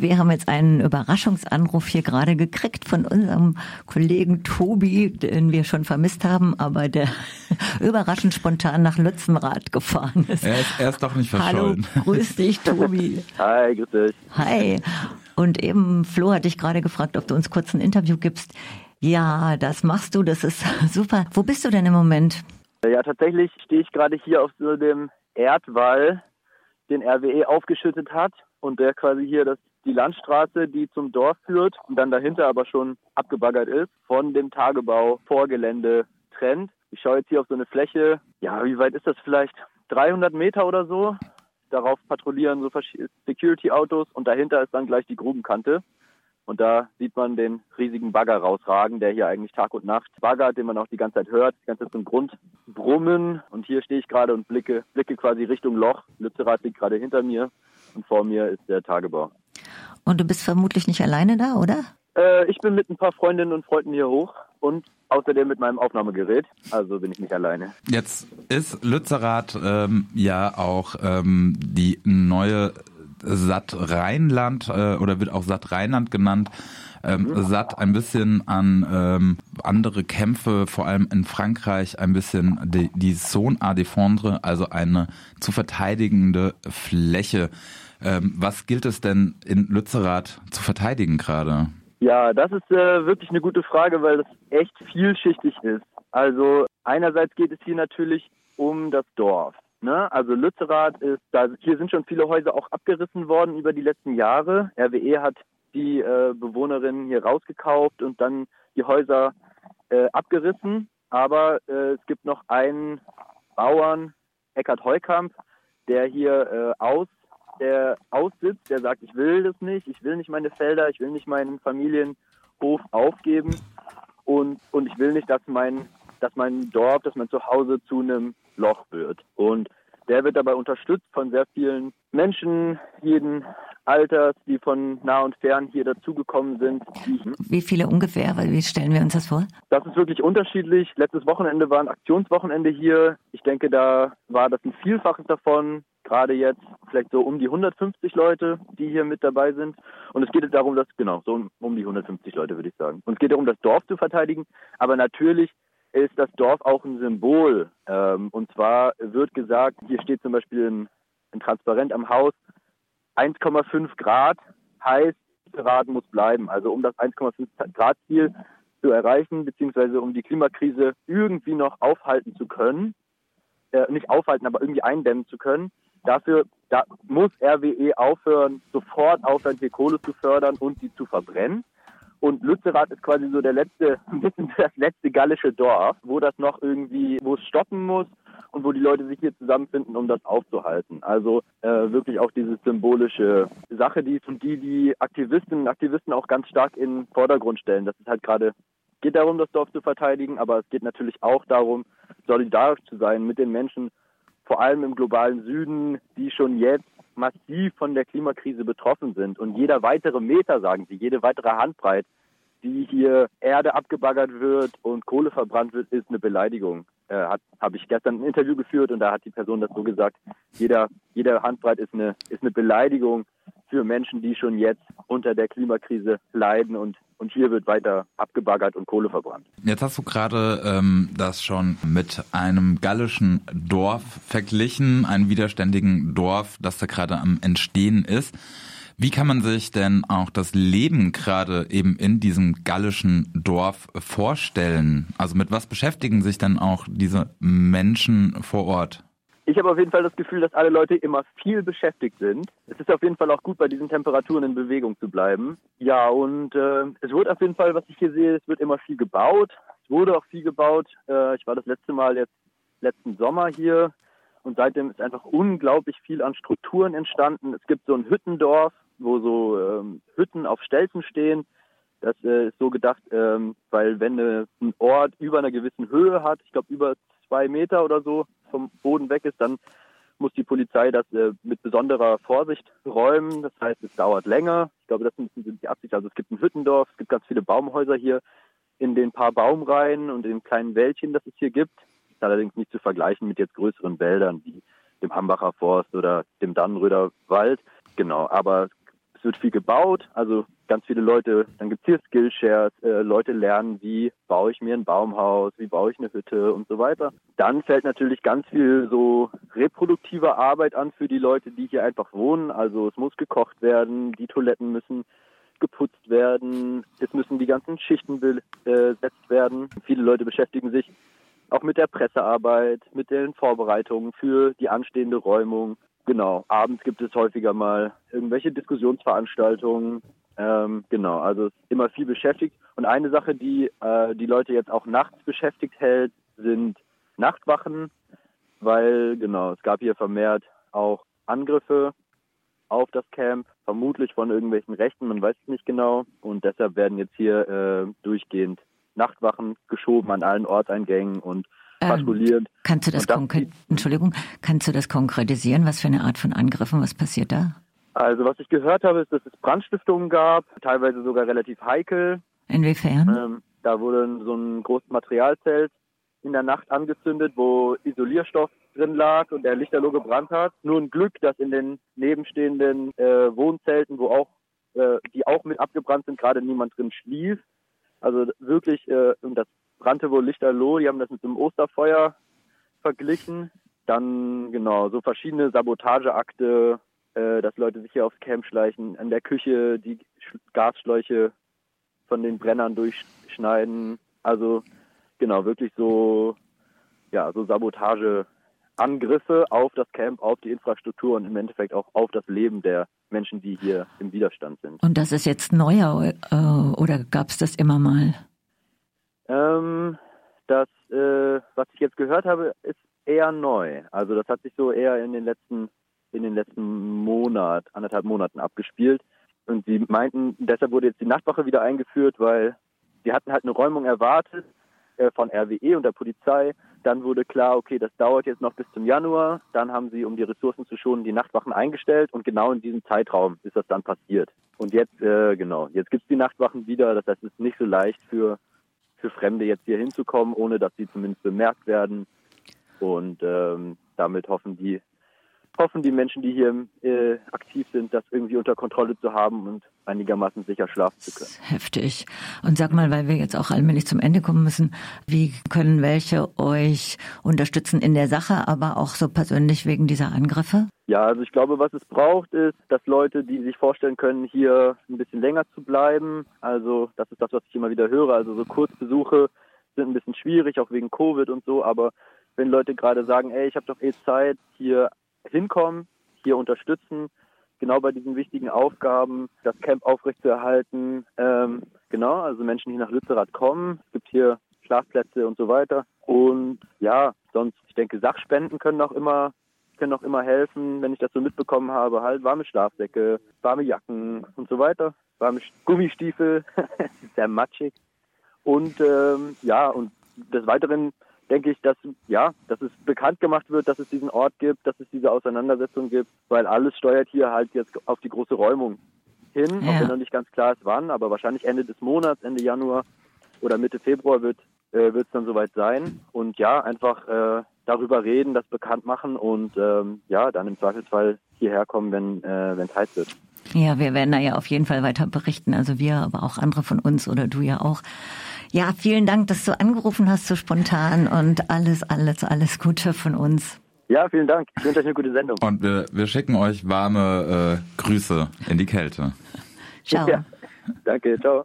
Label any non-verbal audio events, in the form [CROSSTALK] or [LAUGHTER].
Wir haben jetzt einen Überraschungsanruf hier gerade gekriegt von unserem Kollegen Tobi, den wir schon vermisst haben, aber der [LAUGHS] überraschend spontan nach Lützenrath gefahren ist. Er ist, er ist doch nicht verschollen. Hallo, [LAUGHS] grüß dich, Tobi. Hi, grüß dich. Hi. Und eben, Flo hat dich gerade gefragt, ob du uns kurz ein Interview gibst. Ja, das machst du, das ist [LAUGHS] super. Wo bist du denn im Moment? Ja, tatsächlich stehe ich gerade hier auf so dem Erdwall, den RWE aufgeschüttet hat und der quasi hier das die Landstraße, die zum Dorf führt und dann dahinter aber schon abgebaggert ist, von dem Tagebau Vorgelände trennt. Ich schaue jetzt hier auf so eine Fläche, ja, wie weit ist das vielleicht? 300 Meter oder so. Darauf patrouillieren so Security-Autos und dahinter ist dann gleich die Grubenkante. Und da sieht man den riesigen Bagger rausragen, der hier eigentlich Tag und Nacht baggert, den man auch die ganze Zeit hört, die ganze Zeit zum Grund brummen. Und hier stehe ich gerade und blicke, blicke quasi Richtung Loch. Lützerath liegt gerade hinter mir und vor mir ist der Tagebau. Und du bist vermutlich nicht alleine da, oder? Äh, ich bin mit ein paar Freundinnen und Freunden hier hoch und außerdem mit meinem Aufnahmegerät. Also bin ich nicht alleine. Jetzt ist Lützerath ähm, ja auch ähm, die neue Satt Rheinland äh, oder wird auch Satt Rheinland genannt. Ähm, mhm. Satt ein bisschen an ähm, andere Kämpfe, vor allem in Frankreich, ein bisschen die, die Zone à défendre, also eine zu verteidigende Fläche. Ähm, was gilt es denn in Lützerath zu verteidigen gerade? Ja, das ist äh, wirklich eine gute Frage, weil das echt vielschichtig ist. Also einerseits geht es hier natürlich um das Dorf. Ne? Also Lützerath ist, da hier sind schon viele Häuser auch abgerissen worden über die letzten Jahre. RWE hat die äh, Bewohnerinnen hier rausgekauft und dann die Häuser äh, abgerissen. Aber äh, es gibt noch einen Bauern, Eckhard Heukamp, der hier äh, aus der aussitzt, der sagt, ich will das nicht, ich will nicht meine Felder, ich will nicht meinen Familienhof aufgeben und, und ich will nicht, dass mein, dass mein Dorf, dass mein Zuhause zu einem Loch wird. Und der wird dabei unterstützt von sehr vielen Menschen jeden Alters, die von nah und fern hier dazugekommen sind. Wie viele ungefähr? Wie stellen wir uns das vor? Das ist wirklich unterschiedlich. Letztes Wochenende war ein Aktionswochenende hier. Ich denke, da war das ein Vielfaches davon gerade jetzt vielleicht so um die 150 Leute, die hier mit dabei sind. Und es geht darum, dass, genau, so um die 150 Leute würde ich sagen. Und es geht darum, das Dorf zu verteidigen. Aber natürlich ist das Dorf auch ein Symbol. Ähm, und zwar wird gesagt, hier steht zum Beispiel ein, ein Transparent am Haus, 1,5 Grad heißt, Grad muss bleiben. Also um das 1,5 Grad Ziel zu erreichen, beziehungsweise um die Klimakrise irgendwie noch aufhalten zu können, äh, nicht aufhalten, aber irgendwie eindämmen zu können, Dafür da muss RWE aufhören, sofort aufhören, hier Kohle zu fördern und die zu verbrennen. Und Lützerath ist quasi so der letzte, ein [LAUGHS] bisschen das letzte gallische Dorf, wo das noch irgendwie, wo es stoppen muss und wo die Leute sich hier zusammenfinden, um das aufzuhalten. Also äh, wirklich auch diese symbolische Sache, die und die die Aktivistinnen und Aktivisten auch ganz stark in den Vordergrund stellen. Das ist halt gerade geht darum, das Dorf zu verteidigen, aber es geht natürlich auch darum, solidarisch zu sein mit den Menschen, vor allem im globalen Süden, die schon jetzt massiv von der Klimakrise betroffen sind. Und jeder weitere Meter, sagen sie, jede weitere Handbreit, die hier Erde abgebaggert wird und Kohle verbrannt wird, ist eine Beleidigung. Äh, Habe ich gestern ein Interview geführt und da hat die Person das so gesagt. Jeder, jeder Handbreit ist eine, ist eine Beleidigung für Menschen, die schon jetzt unter der Klimakrise leiden und und hier wird weiter abgebaggert und Kohle verbrannt. Jetzt hast du gerade ähm, das schon mit einem gallischen Dorf verglichen, einem widerständigen Dorf, das da gerade am Entstehen ist. Wie kann man sich denn auch das Leben gerade eben in diesem gallischen Dorf vorstellen? Also mit was beschäftigen sich denn auch diese Menschen vor Ort? Ich habe auf jeden Fall das Gefühl, dass alle Leute immer viel beschäftigt sind. Es ist auf jeden Fall auch gut, bei diesen Temperaturen in Bewegung zu bleiben. Ja, und äh, es wird auf jeden Fall, was ich hier sehe, es wird immer viel gebaut. Es wurde auch viel gebaut. Äh, ich war das letzte Mal jetzt letzten Sommer hier und seitdem ist einfach unglaublich viel an Strukturen entstanden. Es gibt so ein Hüttendorf, wo so ähm, Hütten auf Stelzen stehen. Das äh, ist so gedacht, ähm, weil wenn äh, ein Ort über einer gewissen Höhe hat, ich glaube über zwei Meter oder so, vom Boden weg ist, dann muss die Polizei das äh, mit besonderer Vorsicht räumen. Das heißt, es dauert länger. Ich glaube, das sind die Absicht. Also es gibt ein Hüttendorf, es gibt ganz viele Baumhäuser hier in den paar Baumreihen und in den kleinen Wäldchen, das es hier gibt. Ist allerdings nicht zu vergleichen mit jetzt größeren Wäldern wie dem Hambacher Forst oder dem Dannenröder Wald. Genau, aber es wird viel gebaut, also ganz viele Leute, dann gibt es hier Skillshares, äh, Leute lernen, wie baue ich mir ein Baumhaus, wie baue ich eine Hütte und so weiter. Dann fällt natürlich ganz viel so reproduktive Arbeit an für die Leute, die hier einfach wohnen. Also es muss gekocht werden, die Toiletten müssen geputzt werden, es müssen die ganzen Schichten besetzt werden. Viele Leute beschäftigen sich auch mit der Pressearbeit, mit den Vorbereitungen für die anstehende Räumung. Genau, abends gibt es häufiger mal irgendwelche Diskussionsveranstaltungen. Ähm, genau, also immer viel beschäftigt. Und eine Sache, die äh, die Leute jetzt auch nachts beschäftigt hält, sind Nachtwachen, weil genau, es gab hier vermehrt auch Angriffe auf das Camp, vermutlich von irgendwelchen Rechten, man weiß es nicht genau. Und deshalb werden jetzt hier äh, durchgehend Nachtwachen geschoben an allen Ortseingängen und ähm, patrouilliert. Ähm, kannst du das, das Entschuldigung, kannst du das konkretisieren? Was für eine Art von Angriffen? Was passiert da? Also was ich gehört habe, ist, dass es Brandstiftungen gab, teilweise sogar relativ heikel. Inwiefern? Ähm, da wurde so ein großes Materialzelt in der Nacht angezündet, wo Isolierstoff drin lag und der Lichterloh gebrannt hat. Nur ein Glück, dass in den nebenstehenden äh, Wohnzelten, wo auch äh, die auch mit abgebrannt sind, gerade niemand drin schlief. Also wirklich, äh, und das brannte wohl lichterloh. Die haben das mit einem Osterfeuer verglichen. Dann, genau, so verschiedene Sabotageakte, äh, dass Leute sich hier aufs Camp schleichen, an der Küche die Gasschläuche von den Brennern durchschneiden. Also, genau, wirklich so, ja, so Sabotageangriffe auf das Camp, auf die Infrastruktur und im Endeffekt auch auf das Leben der Menschen, die hier im Widerstand sind. Und das ist jetzt neuer äh, oder gab es das immer mal? Ähm, das, äh, was ich jetzt gehört habe, ist eher neu. Also das hat sich so eher in den letzten, in den letzten Monat, anderthalb Monaten abgespielt. Und sie meinten, deshalb wurde jetzt die Nachtwache wieder eingeführt, weil sie hatten halt eine Räumung erwartet äh, von RWE und der Polizei. Dann wurde klar, okay, das dauert jetzt noch bis zum Januar. Dann haben sie, um die Ressourcen zu schonen, die Nachtwachen eingestellt und genau in diesem Zeitraum ist das dann passiert. Und jetzt, äh, genau, jetzt gibt es die Nachtwachen wieder. Das heißt, es ist nicht so leicht für, für Fremde jetzt hier hinzukommen, ohne dass sie zumindest bemerkt werden. Und ähm, damit hoffen die hoffen die Menschen, die hier äh, aktiv sind, das irgendwie unter Kontrolle zu haben und einigermaßen sicher schlafen zu können. Heftig. Und sag mal, weil wir jetzt auch allmählich zum Ende kommen müssen, wie können welche euch unterstützen in der Sache, aber auch so persönlich wegen dieser Angriffe? Ja, also ich glaube, was es braucht, ist, dass Leute, die sich vorstellen können, hier ein bisschen länger zu bleiben, also das ist das, was ich immer wieder höre, also so Kurzbesuche sind ein bisschen schwierig, auch wegen Covid und so, aber wenn Leute gerade sagen, ey, ich habe doch eh Zeit, hier hinkommen, hier unterstützen, genau bei diesen wichtigen Aufgaben, das Camp aufrechtzuerhalten. Ähm, genau, also Menschen, die nach Lützerath kommen. Es gibt hier Schlafplätze und so weiter. Und ja, sonst, ich denke, Sachspenden können auch immer können auch immer helfen, wenn ich das so mitbekommen habe, halt warme Schlafsäcke, warme Jacken und so weiter, warme Gummistiefel, [LAUGHS] sehr matschig. Und ähm, ja, und des Weiteren denke ich, dass ja, dass es bekannt gemacht wird, dass es diesen Ort gibt, dass es diese Auseinandersetzung gibt, weil alles steuert hier halt jetzt auf die große Räumung hin, ja. auch wenn noch nicht ganz klar ist wann, aber wahrscheinlich Ende des Monats, Ende Januar oder Mitte Februar wird äh, wird es dann soweit sein und ja, einfach äh, darüber reden, das bekannt machen und ähm, ja, dann im Zweifelsfall hierher kommen, wenn äh, wenn es heiß wird. Ja, wir werden da ja auf jeden Fall weiter berichten, also wir, aber auch andere von uns oder du ja auch. Ja, vielen Dank, dass du angerufen hast so spontan und alles, alles, alles Gute von uns. Ja, vielen Dank. Ich wünsche euch eine gute Sendung. Und wir, wir schicken euch warme äh, Grüße in die Kälte. Ciao. Ja. Danke, ciao.